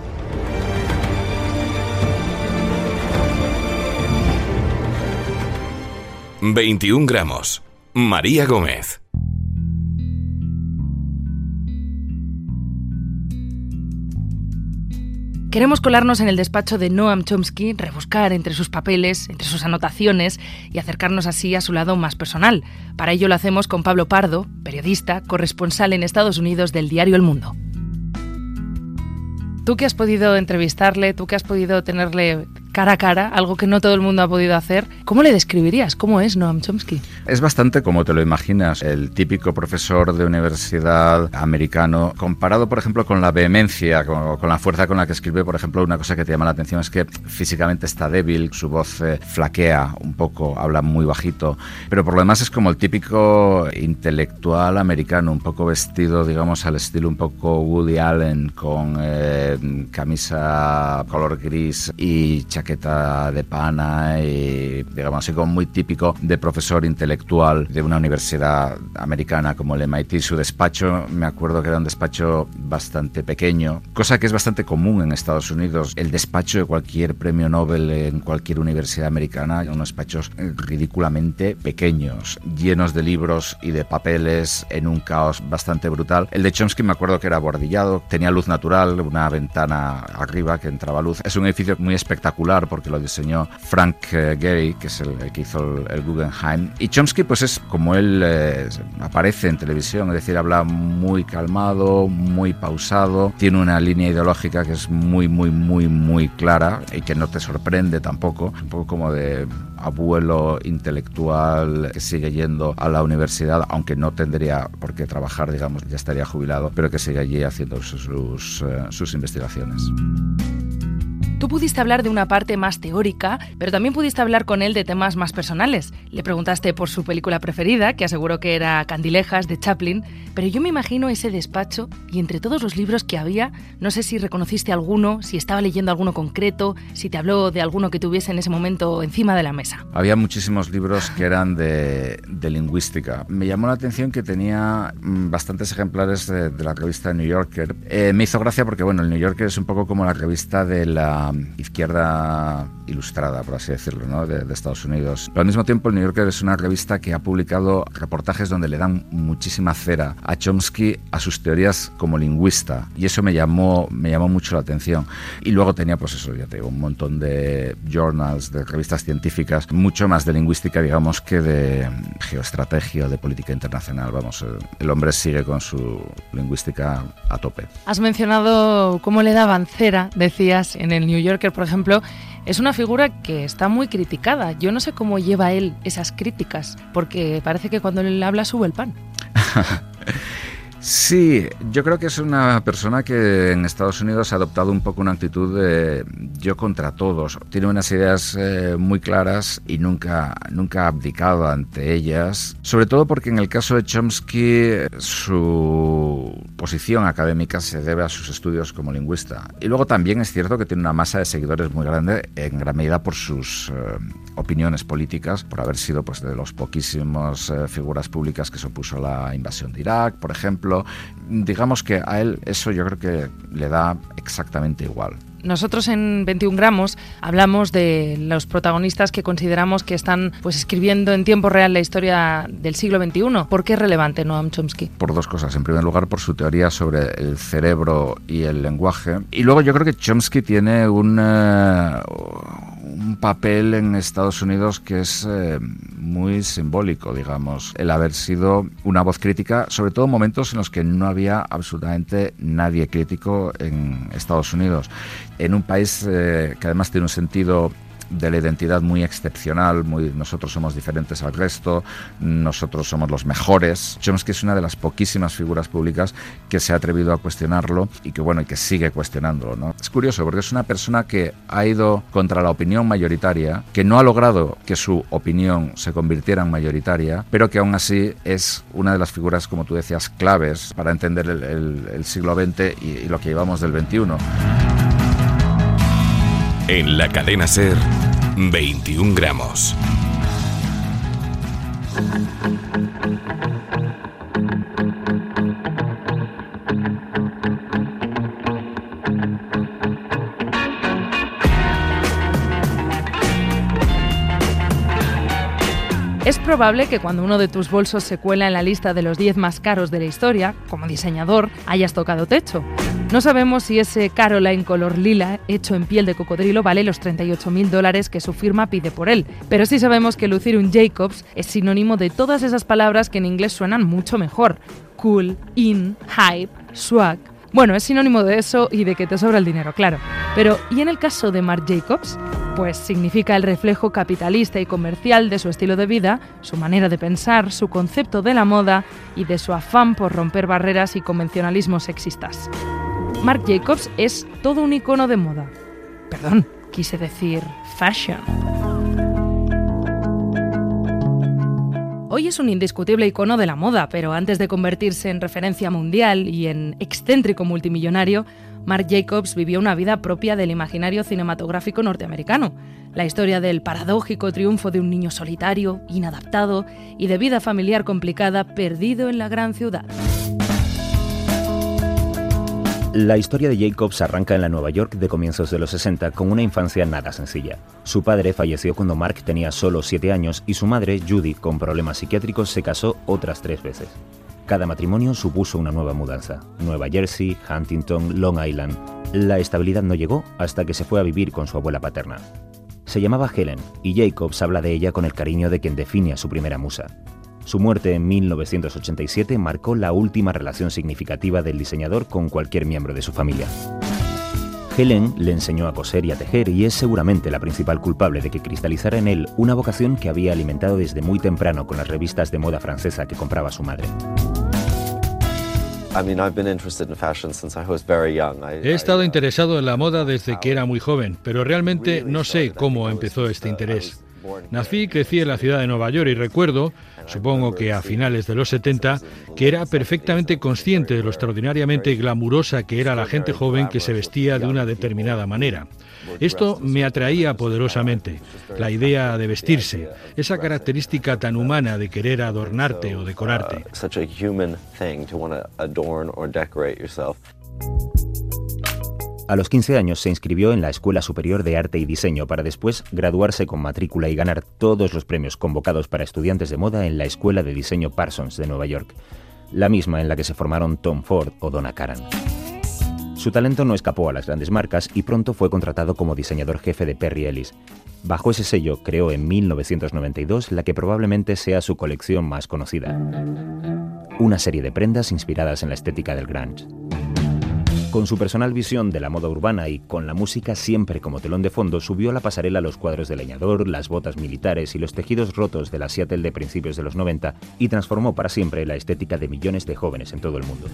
...21 gramos. María Gómez. Queremos colarnos en el despacho de Noam Chomsky, rebuscar entre sus papeles, entre sus anotaciones y acercarnos así a su lado más personal. Para ello lo hacemos con Pablo Pardo, periodista, corresponsal en Estados Unidos del diario El Mundo. Tú que has podido entrevistarle, tú que has podido tenerle cara a cara, algo que no todo el mundo ha podido hacer. ¿Cómo le describirías? ¿Cómo es Noam Chomsky? Es bastante como te lo imaginas, el típico profesor de universidad americano, comparado, por ejemplo, con la vehemencia, con, la fuerza con la que escribe, por ejemplo, una cosa que te llama la atención es que físicamente está débil, su voz eh, flaquea un poco, habla muy bajito, pero por lo demás es como el típico intelectual americano, un poco vestido, digamos, al estilo un poco Woody Allen, con eh, camisa color gris y chaqueta de pana y, digamos así, como muy típico de profesor intelectual de una universidad americana como el MIT. Su despacho, me acuerdo que era un despacho bastante pequeño, cosa que es bastante común en Estados Unidos. El despacho de cualquier premio Nobel en cualquier universidad americana, unos despachos ridículamente pequeños, llenos de libros y de papeles en un caos bastante brutal. El de Chomsky me acuerdo que era bordillado, tenía luz natural, una ventana arriba que entraba luz. Es un edificio muy espectacular porque lo diseñó Frank eh, Gehry, que es el, que hizo el, Guggenheim. Y Chomsky, pues es como él eh, aparece en televisión, es decir, habla muy calmado, muy pausado, tiene una línea ideológica que es muy, muy, muy, muy clara y que no te sorprende tampoco, un poco como de abuelo intelectual que sigue yendo a la universidad, aunque no tendría por qué trabajar, digamos, ya estaría jubilado, pero que sigue allí haciendo sus, eh, sus investigaciones. Pudiste hablar de una parte más teórica, pero también pudiste hablar con él de temas más personales. Le preguntaste por su película preferida, que aseguró que era Candilejas de Chaplin, pero yo me imagino ese despacho y entre todos los libros que había, no sé si reconociste alguno, si estaba leyendo alguno concreto, si te habló de alguno que tuviese en ese momento encima de la mesa. Había muchísimos libros que eran de, lingüística. Me llamó la atención que tenía mm, bastantes ejemplares de, la revista New Yorker. Eh, me hizo gracia porque, bueno, el New Yorker es un poco como la revista de la izquierda ilustrada, por así decirlo, de, Estados Unidos. Pero al mismo tiempo, el New Yorker es una revista que ha publicado reportajes donde le dan muchísima cera a Chomsky a sus teorías como lingüista. Y eso me llamó, me llamó mucho la atención. Y luego tenía, pues eso, ya te digo, un montón de journals, de revistas científicas, mucho más de lingüística, digamos, que de geoestrategia, de política internacional. Vamos, el hombre sigue con su lingüística a tope. Has mencionado cómo le daban cera, decías, en el New Yorker, por ejemplo, es una figura que está muy criticada. Yo no sé cómo lleva él esas críticas, porque parece que cuando él habla sube el pan. Sí, yo creo que es una persona que en Estados Unidos ha adoptado un poco una actitud de yo contra todos. Tiene unas ideas eh, muy claras y nunca, nunca ha abdicado ante ellas. Sobre todo porque en el caso de Chomsky su posición académica se debe a sus estudios como lingüista. Y luego también es cierto que tiene una masa de seguidores muy grande en gran medida por sus eh, opiniones políticas, por haber sido pues, de los poquísimos eh, figuras públicas que se opuso a la invasión de Irak, por ejemplo digamos que a él eso yo creo que le da exactamente igual. Nosotros en 21 gramos hablamos de los protagonistas que consideramos que están pues escribiendo en tiempo real la historia del siglo XXI. ¿Por qué es relevante Noam Chomsky? Por dos cosas. En primer lugar, por su teoría sobre el cerebro y el lenguaje. Y luego yo creo que Chomsky tiene un, eh, un papel en Estados Unidos que es eh, muy simbólico, digamos, el haber sido una voz crítica, sobre todo en momentos en los que no había absolutamente nadie crítico en Estados Unidos, en un país eh, que además tiene un sentido de la identidad muy excepcional, muy, nosotros somos diferentes al resto, nosotros somos los mejores. Chomsky es una de las poquísimas figuras públicas que se ha atrevido a cuestionarlo y que bueno, y que sigue cuestionándolo, ¿no? Es curioso porque es una persona que ha ido contra la opinión mayoritaria, que no ha logrado que su opinión se convirtiera en mayoritaria, pero que aún así es una de las figuras, como tú decías, claves para entender el, siglo XX y, y lo que llevamos del XXI. En la cadena Ser, 21 gramos. Es probable que cuando uno de tus bolsos se cuela en la lista de los 10 más caros de la historia, como diseñador, hayas tocado techo. No sabemos si ese Caroline color lila, hecho en piel de cocodrilo, vale los 38.000 dólares que su firma pide por él, pero sí sabemos que lucir un Jacobs es sinónimo de todas esas palabras que en inglés suenan mucho mejor. Cool, in, hype, swag, bueno, es sinónimo de eso y de que te sobra el dinero, claro. Pero, ¿y en el caso de Marc Jacobs? Pues significa el reflejo capitalista y comercial de su estilo de vida, su manera de pensar, su concepto de la moda y de su afán por romper barreras y convencionalismos sexistas. Marc Jacobs es todo un icono de moda. Perdón, quise decir fashion. Hoy es un indiscutible icono de la moda, pero antes de convertirse en referencia mundial y en excéntrico multimillonario, Marc Jacobs vivió una vida propia del imaginario cinematográfico norteamericano. La historia del paradójico triunfo de un niño solitario, inadaptado y de vida familiar complicada perdido en la gran ciudad. La historia de Jacobs arranca en la Nueva York de comienzos de los 60 con una infancia nada sencilla. Su padre falleció cuando Mark tenía solo 7 años y su madre, Judy, con problemas psiquiátricos, se casó otras tres veces. Cada matrimonio supuso una nueva mudanza. Nueva Jersey, Huntington, Long Island. La estabilidad no llegó hasta que se fue a vivir con su abuela paterna. Se llamaba Helen y Jacobs habla de ella con el cariño de quien define a su primera musa. Su muerte en 1987 marcó la última relación significativa del diseñador con cualquier miembro de su familia. Helen le enseñó a coser y a tejer y es seguramente la principal culpable de que cristalizara en él una vocación que había alimentado desde muy temprano con las revistas de moda francesa que compraba su madre. He estado interesado en la moda desde que era muy joven, pero realmente no sé cómo empezó este interés. Nací y crecí en la ciudad de Nueva York y recuerdo, supongo que a finales de los 70, que era perfectamente consciente de lo extraordinariamente glamurosa que era la gente joven que se vestía de una determinada manera. Esto me atraía poderosamente, la idea de vestirse, esa característica tan humana de querer adornarte o decorarte. A los 15 años se inscribió en la Escuela Superior de Arte y Diseño para después graduarse con matrícula y ganar todos los premios convocados para estudiantes de moda en la Escuela de Diseño Parsons de Nueva York, la misma en la que se formaron Tom Ford o Donna Karan. Su talento no escapó a las grandes marcas y pronto fue contratado como diseñador jefe de Perry Ellis. Bajo ese sello creó en 1992 la que probablemente sea su colección más conocida, una serie de prendas inspiradas en la estética del grunge. Con su personal visión de la moda urbana y con la música siempre como telón de fondo, subió a la pasarela los cuadros de leñador, las botas militares y los tejidos rotos de la Seattle de principios de los 90 y transformó para siempre la estética de millones de jóvenes en todo el mundo.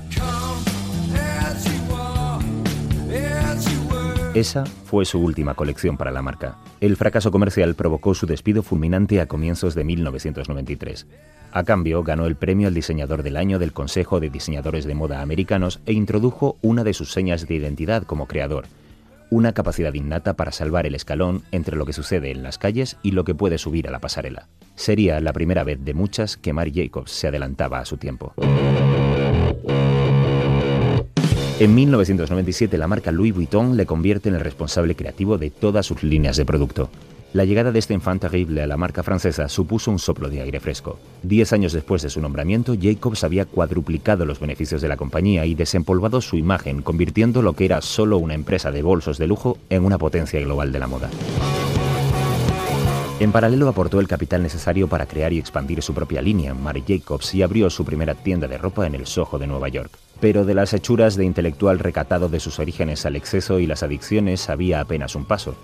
Esa fue su última colección para la marca. El fracaso comercial provocó su despido fulminante a comienzos de 1993. A cambio, ganó el premio al diseñador del año del Consejo de Diseñadores de Moda Americanos e introdujo una de sus señas de identidad como creador, una capacidad innata para salvar el escalón entre lo que sucede en las calles y lo que puede subir a la pasarela. Sería la primera vez de muchas que Mary Jacobs se adelantaba a su tiempo. En 1997 la marca Louis Vuitton le convierte en el responsable creativo de todas sus líneas de producto. La llegada de este enfant terrible a la marca francesa supuso un soplo de aire fresco. Diez años después de su nombramiento, Jacobs había cuadruplicado los beneficios de la compañía y desempolvado su imagen, convirtiendo lo que era solo una empresa de bolsos de lujo en una potencia global de la moda. En paralelo aportó el capital necesario para crear y expandir su propia línea, Mary Jacobs, y abrió su primera tienda de ropa en el Soho de Nueva York. Pero de las hechuras de intelectual recatado de sus orígenes al exceso y las adicciones había apenas un paso.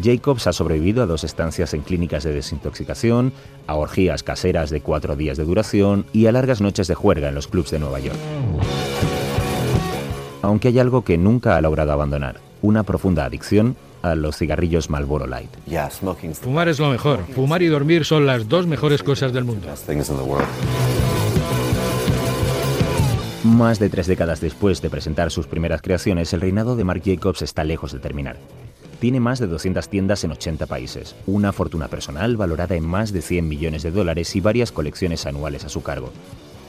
Jacobs ha sobrevivido a dos estancias en clínicas de desintoxicación, a orgías caseras de cuatro días de duración y a largas noches de juerga en los clubs de Nueva York. Aunque hay algo que nunca ha logrado abandonar, una profunda adicción a los cigarrillos Marlboro Light. Fumar es lo mejor. Fumar y dormir son las dos mejores cosas del mundo. Más de tres décadas después de presentar sus primeras creaciones, el reinado de Marc Jacobs está lejos de terminar. Tiene más de 200 tiendas en 80 países, una fortuna personal valorada en más de 100 millones de dólares y varias colecciones anuales a su cargo.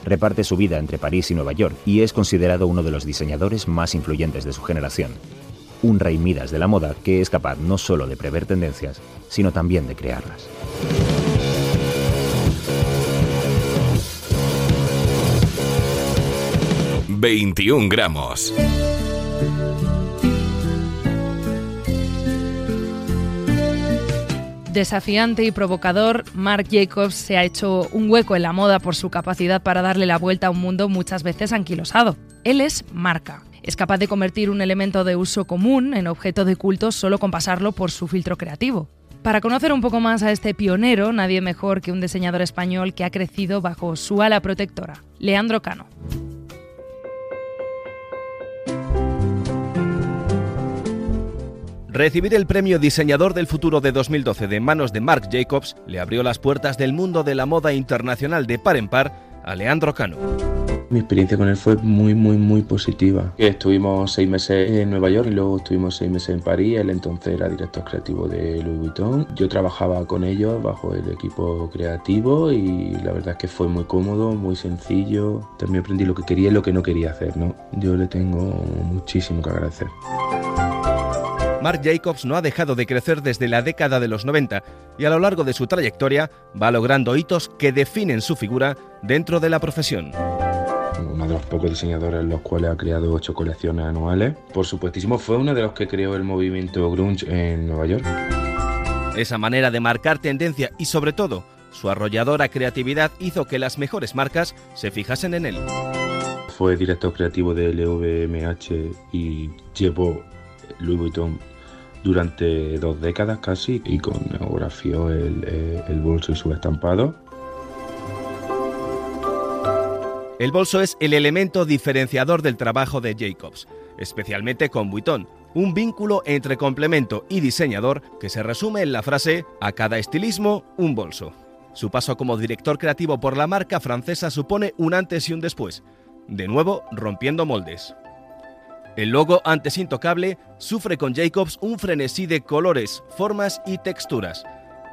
Reparte su vida entre París y Nueva York y es considerado uno de los diseñadores más influyentes de su generación un rey Midas de la moda que es capaz no solo de prever tendencias, sino también de crearlas. ...21 gramos... Desafiante y provocador, Marc Jacobs se ha hecho un hueco en la moda por su capacidad para darle la vuelta a un mundo muchas veces anquilosado. Él es marca es capaz de convertir un elemento de uso común en objeto de culto solo con pasarlo por su filtro creativo. Para conocer un poco más a este pionero, nadie mejor que un diseñador español que ha crecido bajo su ala protectora, Leandro Cano. Recibir el premio Diseñador del Futuro de 2012 de manos de Marc Jacobs le abrió las puertas del mundo de la moda internacional de par en par a Leandro Cano. Mi experiencia con él fue muy, muy, muy positiva. Estuvimos seis meses en Nueva York y luego estuvimos seis meses en París. Él entonces era director creativo de Louis Vuitton. Yo trabajaba con ellos bajo el equipo creativo y la verdad es que fue muy cómodo, muy sencillo. También aprendí lo que quería y lo que no quería hacer. ¿no? Yo le tengo muchísimo que agradecer. Marc Jacobs no ha dejado de crecer desde la década de los 90 y a lo largo de su trayectoria va logrando hitos que definen su figura dentro de la profesión. Uno de los pocos diseñadores en los cuales ha creado ocho colecciones anuales. Por supuestísimo, fue uno de los que creó el movimiento grunge en Nueva York. Esa manera de marcar tendencia y sobre todo su arrolladora creatividad hizo que las mejores marcas se fijasen en él. Fue director creativo de LVMH y llevó Louis Vuitton durante dos décadas casi y coreografió el, eh, el bolso y su estampado. El bolso es el elemento diferenciador del trabajo de Jacobs, especialmente con Vuitton, un vínculo entre complemento y diseñador que se resume en la frase a cada estilismo un bolso. Su paso como director creativo por la marca francesa supone un antes y un después, de nuevo rompiendo moldes. El logo antes intocable sufre con Jacobs un frenesí de colores, formas y texturas.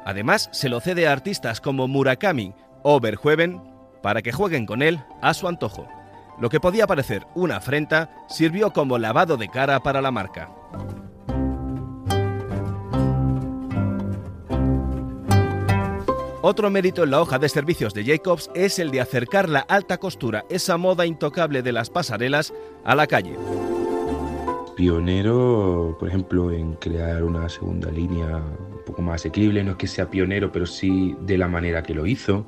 Además, se lo cede a artistas como Murakami o Verhoeven para que jueguen con él a su antojo. Lo que podía parecer una afrenta sirvió como lavado de cara para la marca. Otro mérito en la hoja de servicios de Jacobs es el de acercar la alta costura, esa moda intocable de las pasarelas, a la calle pionero, por ejemplo, en crear una segunda línea un poco más asequible. No es que sea pionero, pero sí de la manera que lo hizo.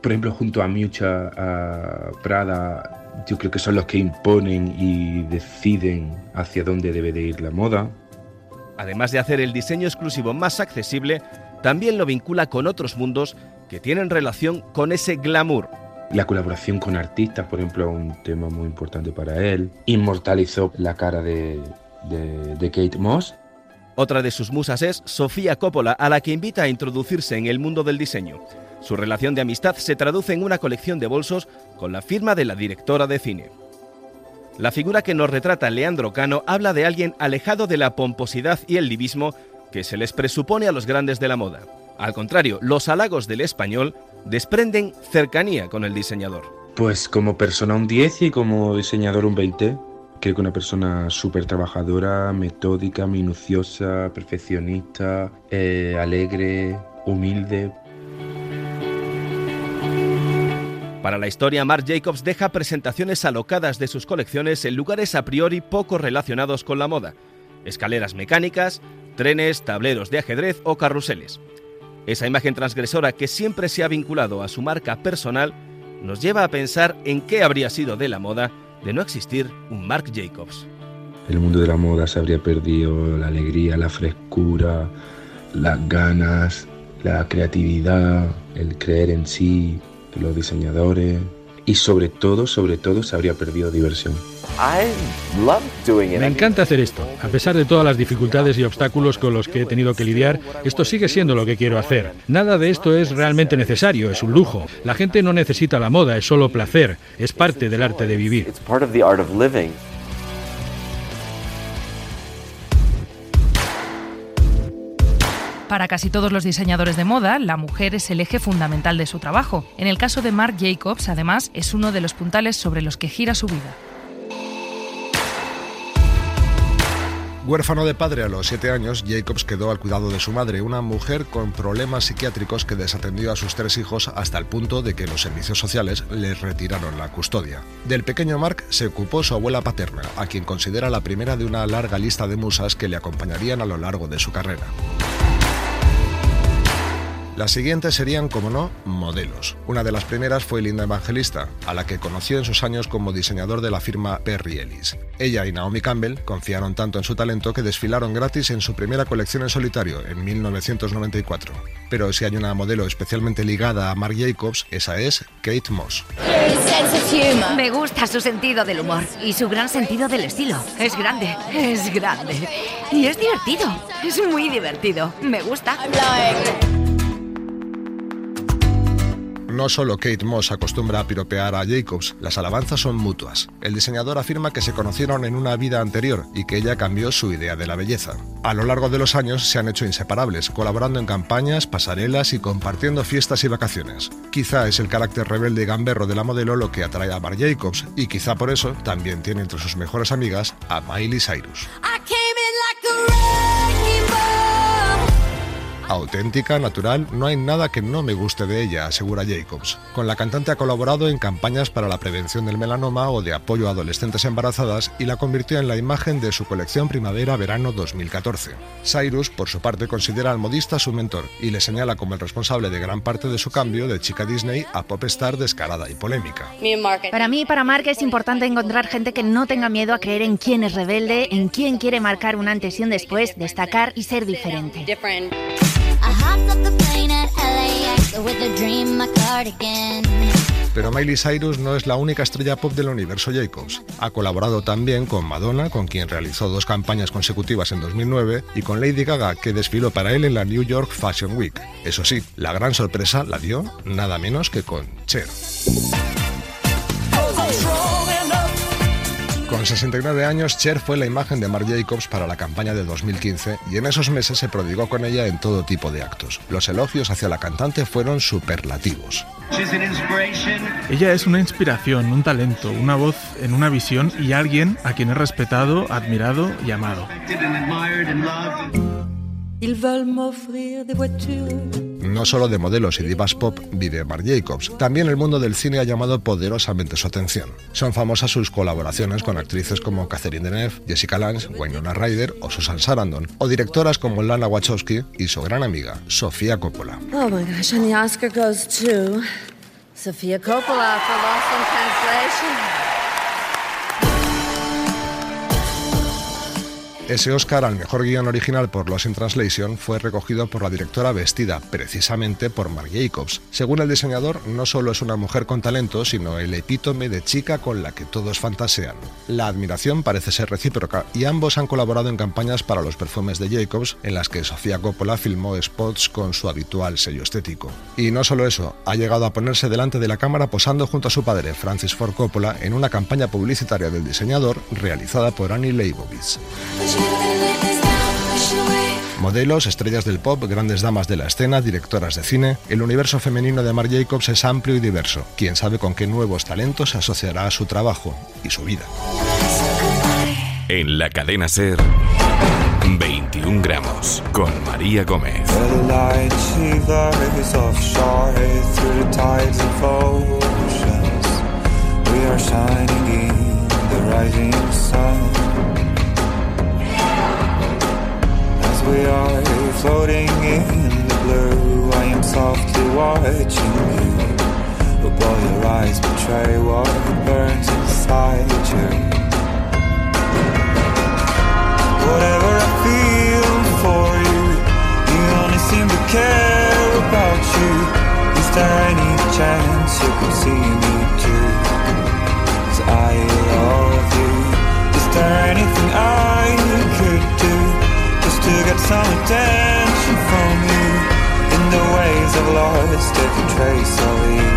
Por ejemplo, junto a Miucha, a Prada, yo creo que son los que imponen y deciden hacia dónde debe de ir la moda. Además de hacer el diseño exclusivo más accesible, también lo vincula con otros mundos que tienen relación con ese glamour la colaboración con artistas, por ejemplo, un tema muy importante para él. Inmortalizó la cara de, de, Kate Moss. Otra de sus musas es Sofía Coppola, a la que invita a introducirse en el mundo del diseño. Su relación de amistad se traduce en una colección de bolsos con la firma de la directora de cine. La figura que nos retrata Leandro Cano habla de alguien alejado de la pomposidad y el divismo que se les presupone a los grandes de la moda. Al contrario, los halagos del español desprenden cercanía con el diseñador. Pues como persona un 10 y como diseñador un 20. Creo que una persona súper trabajadora, metódica, minuciosa, perfeccionista, eh, alegre, humilde. Para la historia, Marc Jacobs deja presentaciones alocadas de sus colecciones en lugares a priori poco relacionados con la moda. Escaleras mecánicas, trenes, tableros de ajedrez o carruseles. Esa imagen transgresora que siempre se ha vinculado a su marca personal nos lleva a pensar en qué habría sido de la moda de no existir un Marc Jacobs. El mundo de la moda se habría perdido la alegría, la frescura, las ganas, la creatividad, el creer en sí, los diseñadores y sobre todo, sobre todo se habría perdido diversión. Me encanta hacer esto. A pesar de todas las dificultades y obstáculos con los que he tenido que lidiar, esto sigue siendo lo que quiero hacer. Nada de esto es realmente necesario, es un lujo. La gente no necesita la moda, es solo placer, es parte del arte de vivir. Para casi todos los diseñadores de moda, la mujer es el eje fundamental de su trabajo. En el caso de Marc Jacobs, además, es uno de los puntales sobre los que gira su vida. Huérfano de padre a los siete años, Jacobs quedó al cuidado de su madre, una mujer con problemas psiquiátricos que desatendió a sus tres hijos hasta el punto de que los servicios sociales les retiraron la custodia. Del pequeño Mark se ocupó su abuela paterna, a quien considera la primera de una larga lista de musas que le acompañarían a lo largo de su carrera. Las siguientes serían, como no, modelos. Una de las primeras fue Linda Evangelista, a la que conoció en sus años como diseñador de la firma Perry Ellis. Ella y Naomi Campbell confiaron tanto en su talento que desfilaron gratis en su primera colección en solitario, en 1994. Pero si hay una modelo especialmente ligada a Marc Jacobs, esa es Kate Moss. Me gusta su sentido del humor y su gran sentido del estilo. Es grande, es grande. Y es divertido, es muy divertido. Me gusta. No solo Kate Moss acostumbra a piropear a Jacobs, las alabanzas son mutuas. El diseñador afirma que se conocieron en una vida anterior y que ella cambió su idea de la belleza. A lo largo de los años se han hecho inseparables, colaborando en campañas, pasarelas y compartiendo fiestas y vacaciones. Quizá es el carácter rebelde y gamberro de la modelo lo que atrae a Marc Jacobs y quizá por eso también tiene entre sus mejores amigas a Miley Cyrus. Auténtica, natural, no hay nada que no me guste de ella, asegura Jacobs. Con la cantante ha colaborado en campañas para la prevención del melanoma o de apoyo a adolescentes embarazadas y la convirtió en la imagen de su colección Primavera-Verano 2014. Cyrus, por su parte, considera al modista su mentor y le señala como el responsable de gran parte de su cambio de chica Disney a pop star descarada y polémica. Para mí y para Mark es importante encontrar gente que no tenga miedo a creer en quién es rebelde, en quién quiere marcar un antes y un después, destacar y ser diferente. Pero Miley Cyrus no es la única estrella pop del universo Jacobs. Ha colaborado también con Madonna, con quien realizó dos campañas consecutivas en 2009, y con Lady Gaga, que desfiló para él en la New York Fashion Week. Eso sí, la gran sorpresa la dio nada menos que con Cher. Con 69 años, Cher fue la imagen de Marc Jacobs para la campaña de 2015 y en esos meses se prodigó con ella en todo tipo de actos. Los elogios hacia la cantante fueron superlativos. Ella es una inspiración, un talento, una voz en una visión y alguien a quien he respetado, admirado y amado. No solo de modelos y divas pop vive Marc Jacobs, también el mundo del cine ha llamado poderosamente su atención. Son famosas sus colaboraciones con actrices como Catherine Deneuve, Jessica Lange, Winona Ryder o Susan Sarandon, o directoras como Lana Wachowski y su gran amiga, Sofía Coppola. Oh my gosh, and the Oscar goes to Sofia Coppola for Lost in Translation. Ese Oscar al mejor guion original por Lost in Translation fue recogido por la directora vestida precisamente por Marc Jacobs. Según el diseñador, no solo es una mujer con talento, sino el epítome de chica con la que todos fantasean. La admiración parece ser recíproca y ambos han colaborado en campañas para los perfumes de Jacobs, en las que Sofía Coppola filmó spots con su habitual sello estético. Y no solo eso, ha llegado a ponerse delante de la cámara posando junto a su padre, Francis Ford Coppola, en una campaña publicitaria del diseñador realizada por Annie Leibovitz. Modelos, estrellas del pop, grandes damas de la escena, directoras de cine, el universo femenino de Marc Jacobs es amplio y diverso. Quién sabe con qué nuevos talentos se asociará a su trabajo y su vida. En la cadena Ser, 21 gramos, con María Gómez. We are floating in the blue. I am softly watching you. But all your eyes betray what burns inside you. Whatever I feel for you, you only seem to care about you. Is there any chance you could see me too? Cause I love you. Is there anything I could do? To get some attention from you In the ways I've lost every trace of you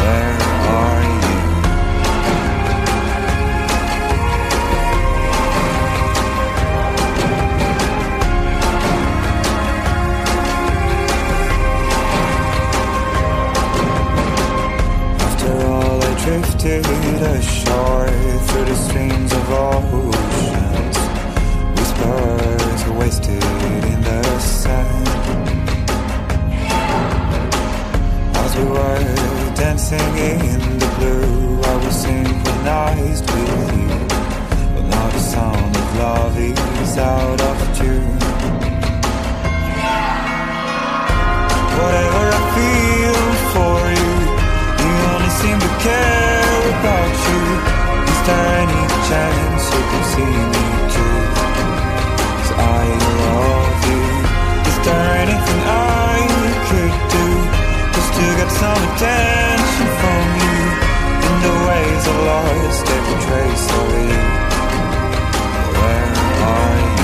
Where are you? After all I drifted ashore Through the streams of oceans As we were dancing in the blue, I was synchronized with you. But sound of love is out of tune. Whatever I feel for you, you only seem to care about you. Chance you can see me too? 'Cause I love you. There anything I could do just to get some attention from you? In the ways of lost every trace of you. Where are you?